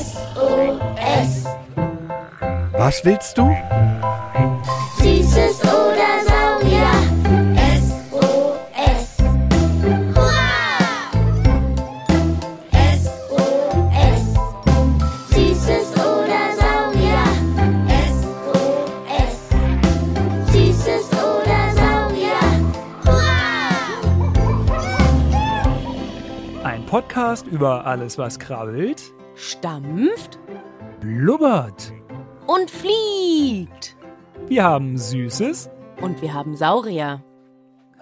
SOS. Was willst du? Podcast über alles, was krabbelt, stampft blubbert. und fliegt. Wir haben Süßes, Und wir haben Saurier,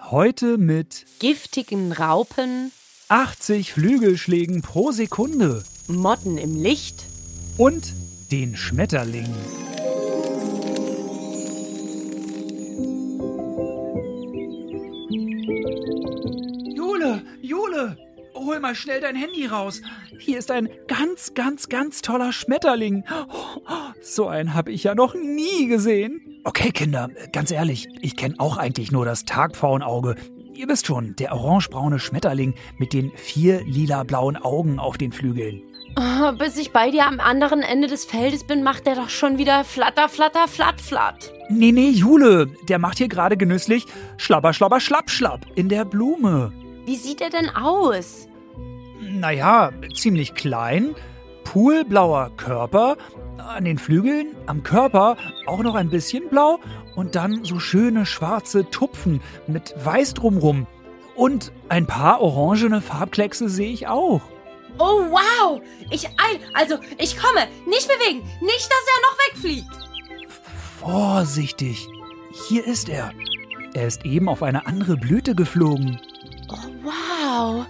heute mit giftigen Raupen, 80 Flügelschlägen pro Sekunde Motten im Licht. und den Schmetterling. Hol mal schnell dein Handy raus. Hier ist ein ganz, ganz, ganz toller Schmetterling. So einen habe ich ja noch nie gesehen. Okay, Kinder, ganz ehrlich, ich kenne auch eigentlich nur das Tagpfauenauge. Ihr wisst schon, der orangebraune Schmetterling mit den vier lila-blauen Augen auf den Flügeln. Oh, bis ich bei dir am anderen Ende des Feldes bin, macht der doch schon wieder flatter, flatter, flatt, flatt. Nee, nee, Jule, der macht hier gerade genüsslich Schlabber, Schlabber, Schlapp, Schlapp in der Blume. Wie sieht er denn aus? Naja, ziemlich klein, poolblauer Körper, an den Flügeln, am Körper auch noch ein bisschen blau und dann so schöne schwarze Tupfen mit weiß drumrum. Und ein paar orangene Farbkleckse sehe ich auch. Oh, wow! Ich eil, also ich komme. Nicht bewegen. Nicht, dass er noch wegfliegt. Vorsichtig, hier ist er. Er ist eben auf eine andere Blüte geflogen. Oh, wow.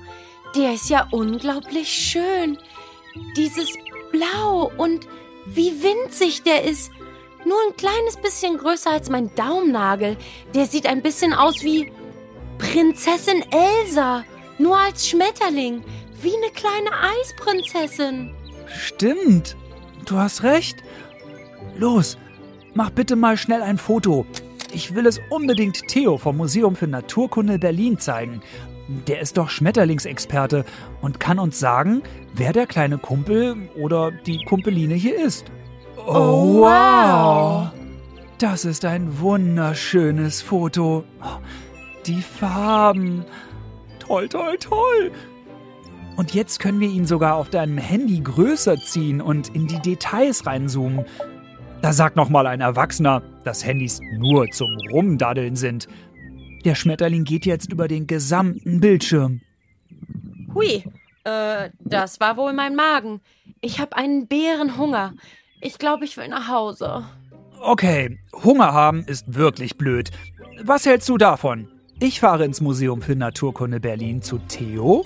Der ist ja unglaublich schön. Dieses Blau und wie winzig der ist. Nur ein kleines bisschen größer als mein Daumennagel. Der sieht ein bisschen aus wie Prinzessin Elsa. Nur als Schmetterling. Wie eine kleine Eisprinzessin. Stimmt, du hast recht. Los, mach bitte mal schnell ein Foto. Ich will es unbedingt Theo vom Museum für Naturkunde Berlin zeigen. Der ist doch Schmetterlingsexperte und kann uns sagen, wer der kleine Kumpel oder die Kumpeline hier ist. Oh, wow. Das ist ein wunderschönes Foto. Die Farben. Toll, toll, toll. Und jetzt können wir ihn sogar auf deinem Handy größer ziehen und in die Details reinzoomen. Da sagt noch mal ein Erwachsener, dass Handys nur zum Rumdaddeln sind. Der Schmetterling geht jetzt über den gesamten Bildschirm. Hui, äh, das war wohl mein Magen. Ich habe einen Bärenhunger. Ich glaube, ich will nach Hause. Okay, Hunger haben ist wirklich blöd. Was hältst du davon? Ich fahre ins Museum für Naturkunde Berlin zu Theo.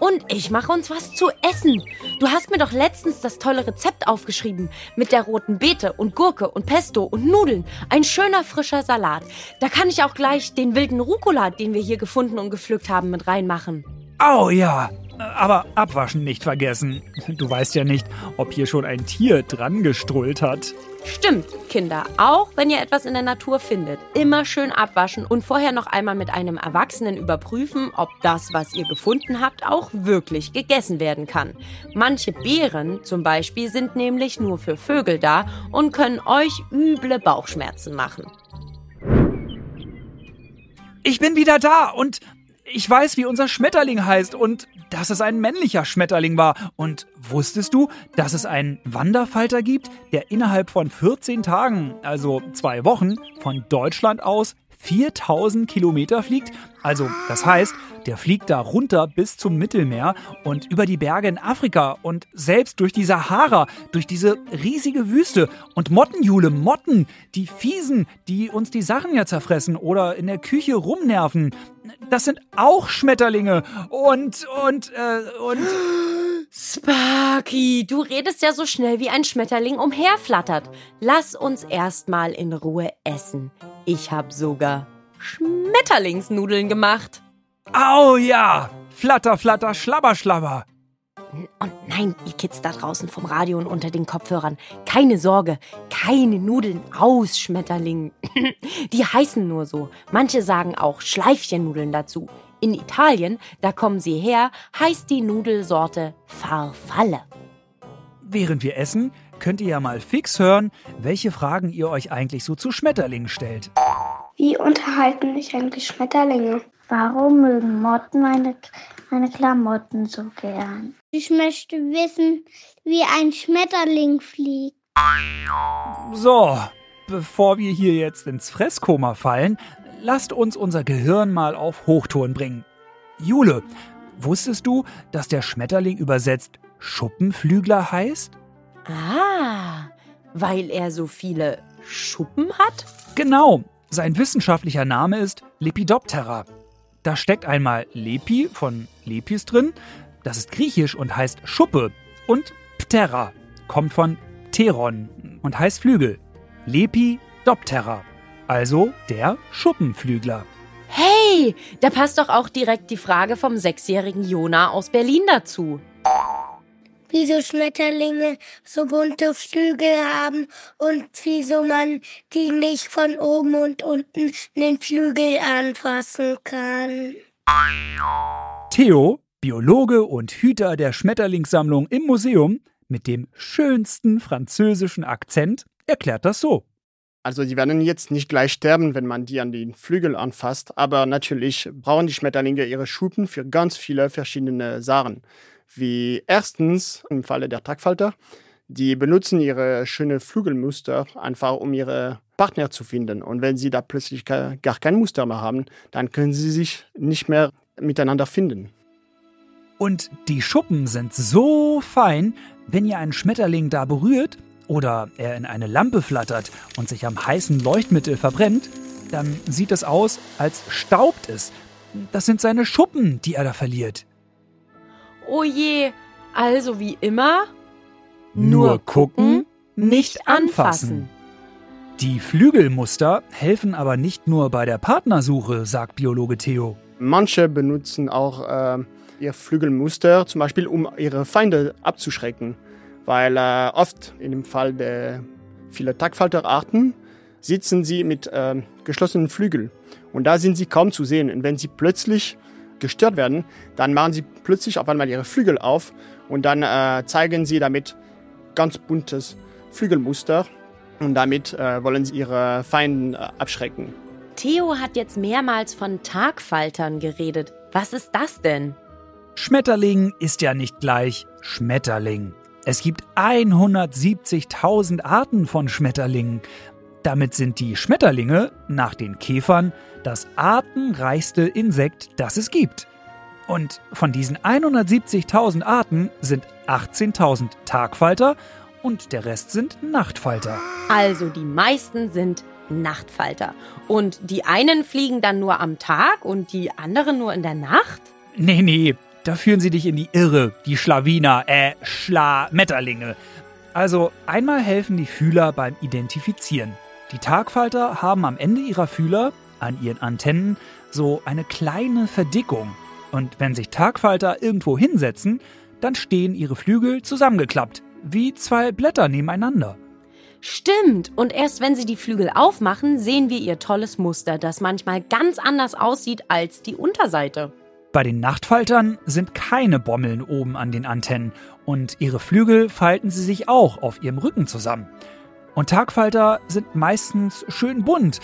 Und ich mache uns was zu essen. Du hast mir doch letztens das tolle Rezept aufgeschrieben. Mit der roten Beete und Gurke und Pesto und Nudeln. Ein schöner frischer Salat. Da kann ich auch gleich den wilden Rucola, den wir hier gefunden und gepflückt haben, mit reinmachen. Oh ja, aber abwaschen nicht vergessen. Du weißt ja nicht, ob hier schon ein Tier dran gestrullt hat. Stimmt, Kinder. Auch wenn ihr etwas in der Natur findet, immer schön abwaschen und vorher noch einmal mit einem Erwachsenen überprüfen, ob das, was ihr gefunden habt, auch wirklich gegessen werden kann. Manche Beeren zum Beispiel sind nämlich nur für Vögel da und können euch üble Bauchschmerzen machen. Ich bin wieder da und ich weiß, wie unser Schmetterling heißt und dass es ein männlicher Schmetterling war. Und wusstest du, dass es einen Wanderfalter gibt, der innerhalb von 14 Tagen, also zwei Wochen, von Deutschland aus 4000 Kilometer fliegt? Also, das heißt, der fliegt da runter bis zum Mittelmeer und über die Berge in Afrika und selbst durch die Sahara, durch diese riesige Wüste. Und Mottenjule, Motten, die fiesen, die uns die Sachen ja zerfressen oder in der Küche rumnerven. Das sind auch Schmetterlinge. Und, und, äh, und. Sparky, du redest ja so schnell wie ein Schmetterling umherflattert. Lass uns erstmal in Ruhe essen. Ich hab sogar Schmetterlingsnudeln gemacht. Au ja! Flatter, flatter, schlabber, schlabber. Und nein, ihr Kids da draußen vom Radio und unter den Kopfhörern, keine Sorge, keine Nudeln aus Schmetterlingen. Die heißen nur so. Manche sagen auch Schleifchennudeln dazu. In Italien, da kommen sie her, heißt die Nudelsorte Farfalle. Während wir essen, könnt ihr ja mal fix hören, welche Fragen ihr euch eigentlich so zu Schmetterlingen stellt. Wie unterhalten mich eigentlich Schmetterlinge? Warum mögen Motten meine, meine Klamotten so gern? Ich möchte wissen, wie ein Schmetterling fliegt. So, bevor wir hier jetzt ins Fresskoma fallen, lasst uns unser Gehirn mal auf Hochtouren bringen. Jule, wusstest du, dass der Schmetterling übersetzt Schuppenflügler heißt? Ah, weil er so viele Schuppen hat? Genau, sein wissenschaftlicher Name ist Lepidoptera. Da steckt einmal Lepi von Lepis drin, das ist griechisch und heißt Schuppe. Und Ptera kommt von Pteron und heißt Flügel. Lepidoptera, also der Schuppenflügler. Hey, da passt doch auch direkt die Frage vom sechsjährigen Jona aus Berlin dazu. Wieso Schmetterlinge so bunte Flügel haben und wieso man die nicht von oben und unten den Flügel anfassen kann. Theo, Biologe und Hüter der Schmetterlingssammlung im Museum, mit dem schönsten französischen Akzent, erklärt das so. Also die werden jetzt nicht gleich sterben, wenn man die an den Flügel anfasst, aber natürlich brauchen die Schmetterlinge ihre Schuppen für ganz viele verschiedene Sachen. Wie erstens im Falle der Tagfalter, die benutzen ihre schöne Flügelmuster einfach, um ihre Partner zu finden. Und wenn sie da plötzlich gar gar kein Muster mehr haben, dann können sie sich nicht mehr miteinander finden. Und die Schuppen sind so fein, wenn ihr einen Schmetterling da berührt oder er in eine Lampe flattert und sich am heißen Leuchtmittel verbrennt, dann sieht es aus, als staubt es. Das sind seine Schuppen, die er da verliert. Oh je, also wie immer, Nur gucken, nicht anfassen. Die Flügelmuster helfen aber nicht nur bei der Partnersuche, sagt Biologe Theo. Manche benutzen auch äh, ihr Flügelmuster, zum Beispiel um ihre Feinde abzuschrecken. Weil äh, oft in dem Fall der viele Tagfalterarten sitzen sie mit äh, geschlossenen Flügeln. Und da sind sie kaum zu sehen. Und wenn sie plötzlich gestört werden, dann machen sie plötzlich auf einmal ihre Flügel auf und dann äh, zeigen sie damit ganz buntes Flügelmuster. Und damit äh, wollen sie ihre Feinde äh, abschrecken. Theo hat jetzt mehrmals von Tagfaltern geredet. Was ist das denn? Schmetterling ist ja nicht gleich Schmetterling. Es gibt 170.000 Arten von Schmetterlingen. Damit sind die Schmetterlinge nach den Käfern das artenreichste Insekt, das es gibt. Und von diesen 170.000 Arten sind 18.000 Tagfalter und der Rest sind Nachtfalter. Also die meisten sind Nachtfalter. Und die einen fliegen dann nur am Tag und die anderen nur in der Nacht? Nee, nee, da führen sie dich in die Irre, die Schlawiner, äh, Schlametterlinge. Also einmal helfen die Fühler beim Identifizieren. Die Tagfalter haben am Ende ihrer Fühler, an ihren Antennen, so eine kleine Verdickung. Und wenn sich Tagfalter irgendwo hinsetzen, dann stehen ihre Flügel zusammengeklappt, wie zwei Blätter nebeneinander. Stimmt. Und erst wenn sie die Flügel aufmachen, sehen wir ihr tolles Muster, das manchmal ganz anders aussieht als die Unterseite. Bei den Nachtfaltern sind keine Bommeln oben an den Antennen und ihre Flügel falten sie sich auch auf ihrem Rücken zusammen. Und Tagfalter sind meistens schön bunt.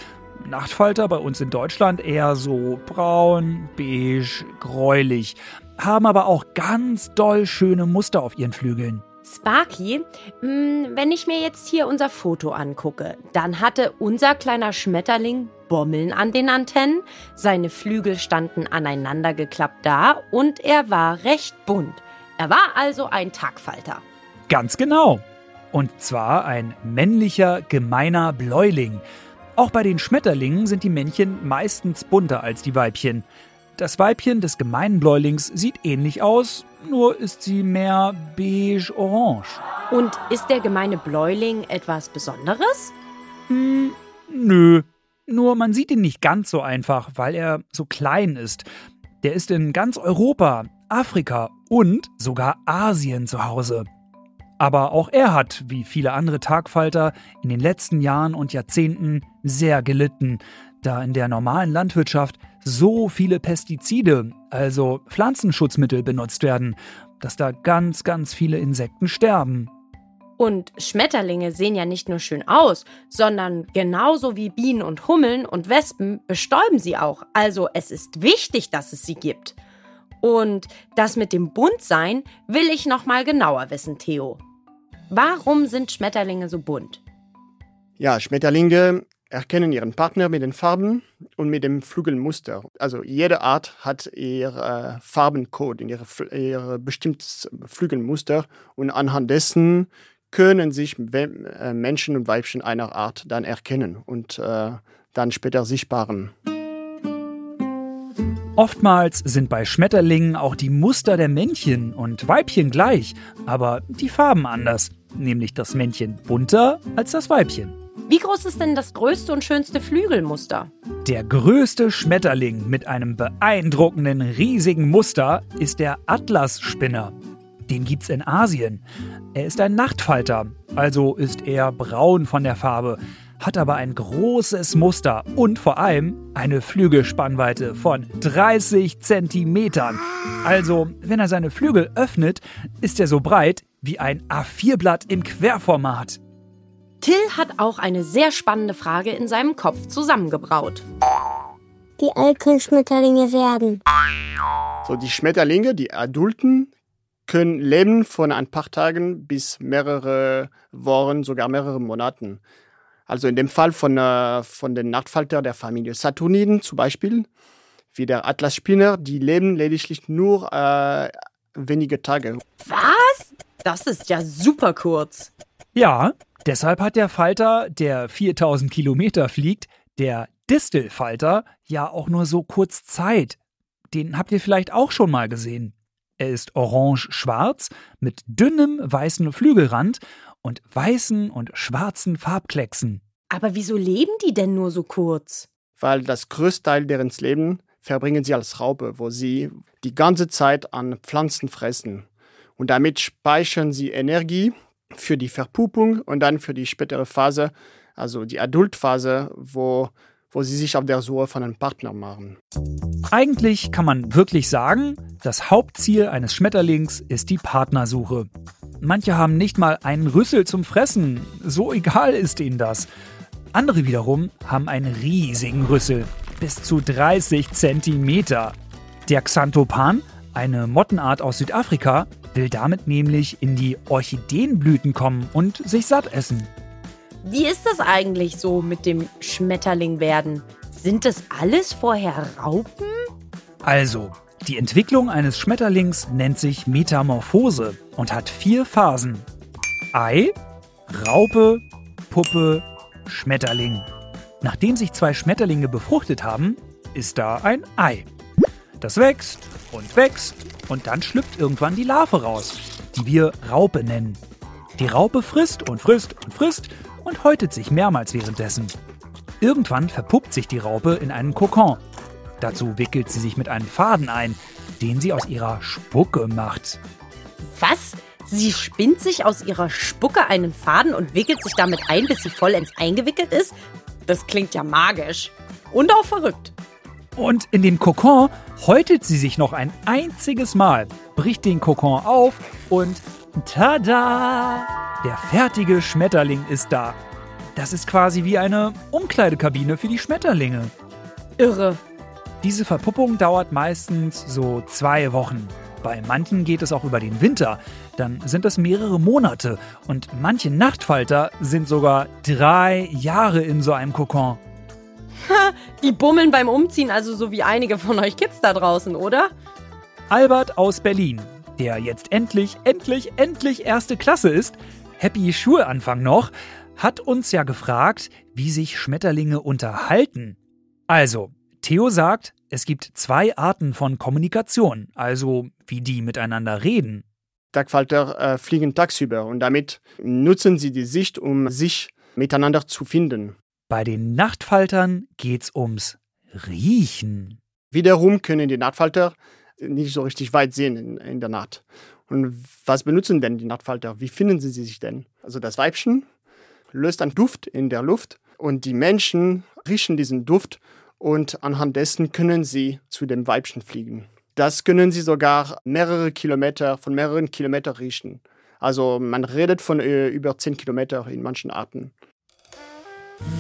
Nachtfalter bei uns in Deutschland eher so braun, beige, gräulich, haben aber auch ganz doll schöne Muster auf ihren Flügeln. Sparky, mh, wenn ich mir jetzt hier unser Foto angucke, dann hatte unser kleiner Schmetterling Bommeln an den Antennen, seine Flügel standen aneinander geklappt da und er war recht bunt. Er war also ein Tagfalter. Ganz genau. Und zwar ein männlicher, gemeiner Bläuling. Auch bei den Schmetterlingen sind die Männchen meistens bunter als die Weibchen. Das Weibchen des gemeinen Bläulings sieht ähnlich aus, nur ist sie mehr beige-orange. Und ist der gemeine Bläuling etwas Besonderes? Hm, nö. Nur man sieht ihn nicht ganz so einfach, weil er so klein ist. Der ist in ganz Europa, Afrika und sogar Asien zu Hause. Aber auch er hat, wie viele andere Tagfalter, in den letzten Jahren und Jahrzehnten sehr gelitten, da in der normalen Landwirtschaft so viele Pestizide, also Pflanzenschutzmittel benutzt werden, dass da ganz, ganz viele Insekten sterben. Und Schmetterlinge sehen ja nicht nur schön aus, sondern genauso wie Bienen und Hummeln und Wespen bestäuben sie auch. Also es ist wichtig, dass es sie gibt. Und das mit dem Buntsein will ich noch mal genauer wissen, Theo. Warum sind Schmetterlinge so bunt? Ja, Schmetterlinge erkennen ihren Partner mit den Farben und mit dem Flügelmuster. Also jede Art hat ihr äh, Farbencode, ihr, ihr bestimmtes Flügelmuster und anhand dessen können sich äh, Menschen und Weibchen einer Art dann erkennen und äh, dann später sichtbaren. Oftmals sind bei Schmetterlingen auch die Muster der Männchen und Weibchen gleich, aber die Farben anders, nämlich das Männchen bunter als das Weibchen. Wie groß ist denn das größte und schönste Flügelmuster? Der größte Schmetterling mit einem beeindruckenden riesigen Muster ist der Atlasspinner. Den gibt's in Asien. Er ist ein Nachtfalter, also ist er braun von der Farbe, hat aber ein großes Muster und vor allem eine Flügelspannweite von 30 Zentimetern. Also, wenn er seine Flügel öffnet, ist er so breit wie ein A4-Blatt im Querformat. Till hat auch eine sehr spannende Frage in seinem Kopf zusammengebraut. Wie alt können Schmetterlinge werden? So, die Schmetterlinge, die Adulten, können leben von ein paar Tagen bis mehrere Wochen, sogar mehrere Monaten. Also in dem Fall von, äh, von den Nachtfalter der Familie Saturniden zum Beispiel, wie der Atlasspinner, die leben lediglich nur äh, wenige Tage. Was? Das ist ja super kurz. Ja, deshalb hat der Falter, der 4000 Kilometer fliegt, der Distelfalter, ja auch nur so kurz Zeit. Den habt ihr vielleicht auch schon mal gesehen. Er ist orange-schwarz mit dünnem weißen Flügelrand und weißen und schwarzen Farbklecksen. Aber wieso leben die denn nur so kurz? Weil das größte Teil deren Leben verbringen sie als Raupe, wo sie die ganze Zeit an Pflanzen fressen. Und damit speichern sie Energie für die Verpuppung und dann für die spätere Phase, also die Adultphase, wo, wo sie sich auf der Suche von einem Partner machen. Eigentlich kann man wirklich sagen, das Hauptziel eines Schmetterlings ist die Partnersuche. Manche haben nicht mal einen Rüssel zum Fressen, so egal ist ihnen das. Andere wiederum haben einen riesigen Rüssel, bis zu 30 Zentimeter. Der Xanthopan, eine Mottenart aus Südafrika, will damit nämlich in die Orchideenblüten kommen und sich satt essen. Wie ist das eigentlich so mit dem Schmetterling werden? Sind das alles vorher Raupen? Also, die Entwicklung eines Schmetterlings nennt sich Metamorphose und hat vier Phasen. Ei, Raupe, Puppe, Schmetterling. Nachdem sich zwei Schmetterlinge befruchtet haben, ist da ein Ei. Das wächst und wächst und dann schlüpft irgendwann die Larve raus, die wir Raupe nennen. Die Raupe frisst und frisst und frisst und häutet sich mehrmals währenddessen. Irgendwann verpuppt sich die Raupe in einen Kokon. Dazu wickelt sie sich mit einem Faden ein, den sie aus ihrer Spucke macht. Was? Sie spinnt sich aus ihrer Spucke einen Faden und wickelt sich damit ein, bis sie vollends eingewickelt ist? Das klingt ja magisch. Und auch verrückt. Und in dem Kokon häutet sie sich noch ein einziges Mal, bricht den Kokon auf und tada! Der fertige Schmetterling ist da. Das ist quasi wie eine Umkleidekabine für die Schmetterlinge. Irre. Diese Verpuppung dauert meistens so zwei Wochen. Bei manchen geht es auch über den Winter. Dann sind es mehrere Monate. Und manche Nachtfalter sind sogar drei Jahre in so einem Kokon. Die bummeln beim Umziehen, also so wie einige von euch Kids da draußen, oder? Albert aus Berlin, der jetzt endlich, endlich, endlich erste Klasse ist, Happy Schulanfang noch, hat uns ja gefragt, wie sich Schmetterlinge unterhalten. Also, Theo sagt, es gibt zwei Arten von Kommunikation, also wie die miteinander reden. Tagfalter äh, fliegen tagsüber und damit nutzen sie die Sicht, um sich miteinander zu finden. Bei den Nachtfaltern geht's ums Riechen. Wiederum können die Nachtfalter nicht so richtig weit sehen in, in der Nacht. Und was benutzen denn die Nachtfalter? Wie finden sie sich denn? Also das Weibchen löst einen Duft in der Luft und die Menschen riechen diesen Duft und anhand dessen können sie zu dem Weibchen fliegen. Das können sie sogar mehrere Kilometer, von mehreren Kilometern riechen. Also man redet von äh, über 10 Kilometer in manchen Arten.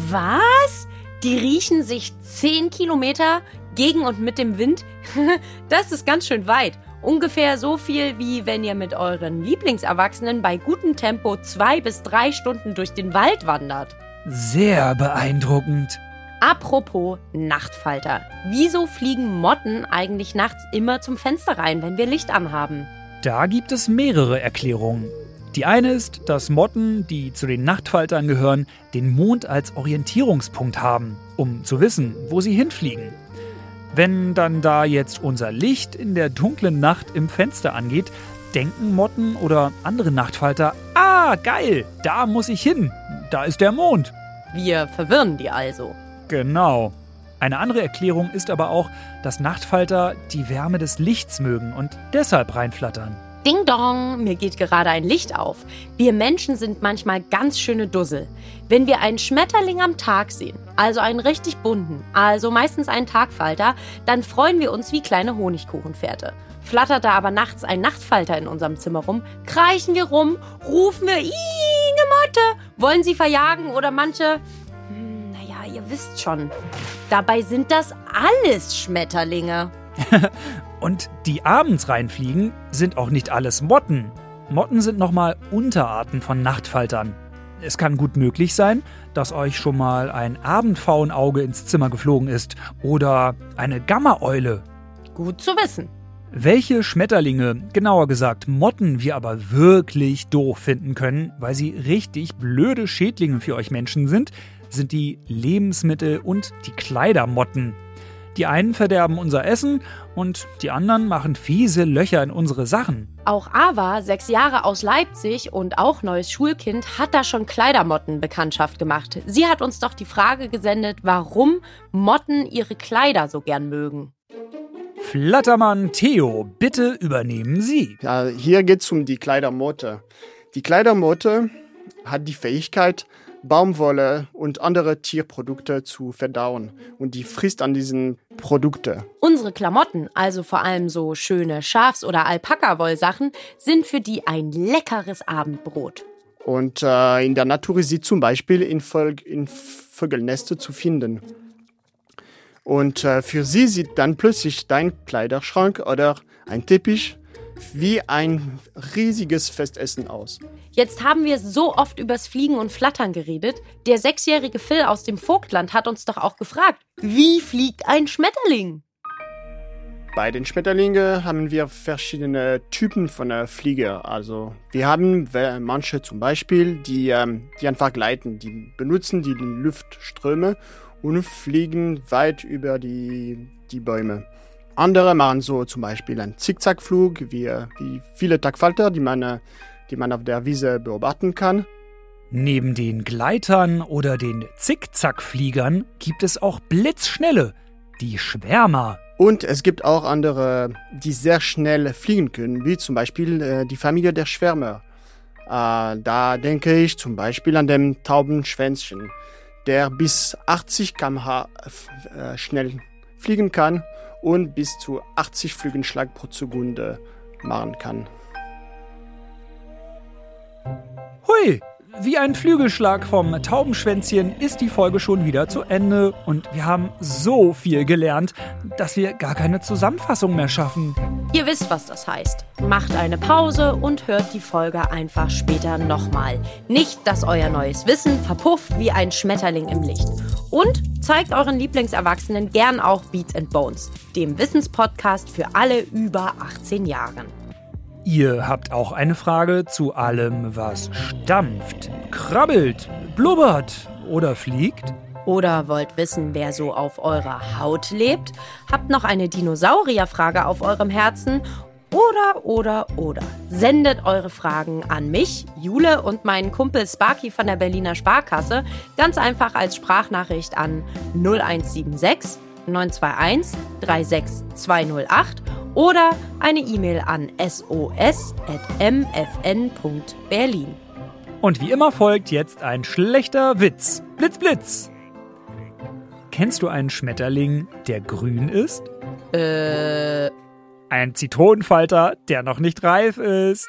Was? Die riechen sich 10 Kilometer gegen und mit dem Wind? das ist ganz schön weit. Ungefähr so viel, wie wenn ihr mit euren Lieblingserwachsenen bei gutem Tempo zwei bis drei Stunden durch den Wald wandert. Sehr beeindruckend. Apropos Nachtfalter. Wieso fliegen Motten eigentlich nachts immer zum Fenster rein, wenn wir Licht anhaben? Da gibt es mehrere Erklärungen. Die eine ist, dass Motten, die zu den Nachtfaltern gehören, den Mond als Orientierungspunkt haben, um zu wissen, wo sie hinfliegen. Wenn dann da jetzt unser Licht in der dunklen Nacht im Fenster angeht, denken Motten oder andere Nachtfalter, ah, geil, da muss ich hin, da ist der Mond. Wir verwirren die also. Genau. Eine andere Erklärung ist aber auch, dass Nachtfalter die Wärme des Lichts mögen und deshalb reinflattern. Ding dong, mir geht gerade ein Licht auf. Wir Menschen sind manchmal ganz schöne Dussel. Wenn wir einen Schmetterling am Tag sehen, also einen richtig bunten, also meistens einen Tagfalter, dann freuen wir uns wie kleine Honigkuchenpferde. Flattert da aber nachts ein Nachtfalter in unserem Zimmer rum, kreischen wir rum, rufen wir, ih, ne Motte, wollen sie verjagen oder manche, hm, naja, ihr wisst schon. Dabei sind das alles Schmetterlinge. Und die abends reinfliegen, sind auch nicht alles Motten. Motten sind nochmal Unterarten von Nachtfaltern. Es kann gut möglich sein, dass euch schon mal ein Abendfaunauge ins Zimmer geflogen ist oder eine Gammaeule. Gut zu wissen. Welche Schmetterlinge, genauer gesagt Motten, wir aber wirklich doof finden können, weil sie richtig blöde Schädlinge für euch Menschen sind, sind die Lebensmittel- und die Kleidermotten. Die einen verderben unser Essen und die anderen machen fiese Löcher in unsere Sachen. Auch Ava, sechs Jahre aus Leipzig und auch neues Schulkind, hat da schon Kleidermotten Bekanntschaft gemacht. Sie hat uns doch die Frage gesendet, warum Motten ihre Kleider so gern mögen. Flattermann Theo, bitte übernehmen Sie. Ja, hier geht es um die Kleidermotte. Die Kleidermotte hat die Fähigkeit, Baumwolle und andere Tierprodukte zu verdauen. Und die frisst an diesen Produkte. Unsere Klamotten, also vor allem so schöne Schafs- oder Alpaka-Wollsachen, sind für die ein leckeres Abendbrot. Und äh, in der Natur ist sie zum Beispiel in, Völ in Vögelneste zu finden. Und äh, für sie sieht dann plötzlich dein Kleiderschrank oder ein Teppich wie ein riesiges Festessen aus. Jetzt haben wir so oft übers Fliegen und Flattern geredet. Der sechsjährige Phil aus dem Vogtland hat uns doch auch gefragt, wie fliegt ein Schmetterling? Bei den Schmetterlingen haben wir verschiedene Typen von der Fliege. Also wir haben manche zum Beispiel, die, ähm, die einfach gleiten. Die benutzen die Luftströme und fliegen weit über die, die Bäume. Andere machen so zum Beispiel einen Zickzackflug, wie, wie viele Tagfalter, die man, die man auf der Wiese beobachten kann. Neben den Gleitern oder den Zickzackfliegern gibt es auch blitzschnelle, die Schwärmer. Und es gibt auch andere, die sehr schnell fliegen können, wie zum Beispiel äh, die Familie der Schwärmer. Äh, da denke ich zum Beispiel an den Taubenschwänzchen, der bis 80 km/h äh, schnell fliegen kann und bis zu 80 Flügelschlag pro Sekunde machen kann. Hui! Wie ein Flügelschlag vom Taubenschwänzchen ist die Folge schon wieder zu Ende und wir haben so viel gelernt, dass wir gar keine Zusammenfassung mehr schaffen. Ihr wisst, was das heißt. Macht eine Pause und hört die Folge einfach später nochmal. Nicht, dass euer neues Wissen verpufft wie ein Schmetterling im Licht. Und zeigt euren Lieblingserwachsenen gern auch Beats and Bones, dem Wissenspodcast für alle über 18 Jahren. Ihr habt auch eine Frage zu allem, was stampft, krabbelt, blubbert oder fliegt? Oder wollt wissen, wer so auf eurer Haut lebt? Habt noch eine Dinosaurierfrage auf eurem Herzen? Oder, oder, oder. Sendet eure Fragen an mich, Jule und meinen Kumpel Sparky von der Berliner Sparkasse ganz einfach als Sprachnachricht an 0176 921 36208 oder eine E-Mail an sos.mfn.berlin. Und wie immer folgt jetzt ein schlechter Witz. Blitz, blitz! Kennst du einen Schmetterling, der grün ist? Äh, Ein Zitronenfalter, der noch nicht reif ist.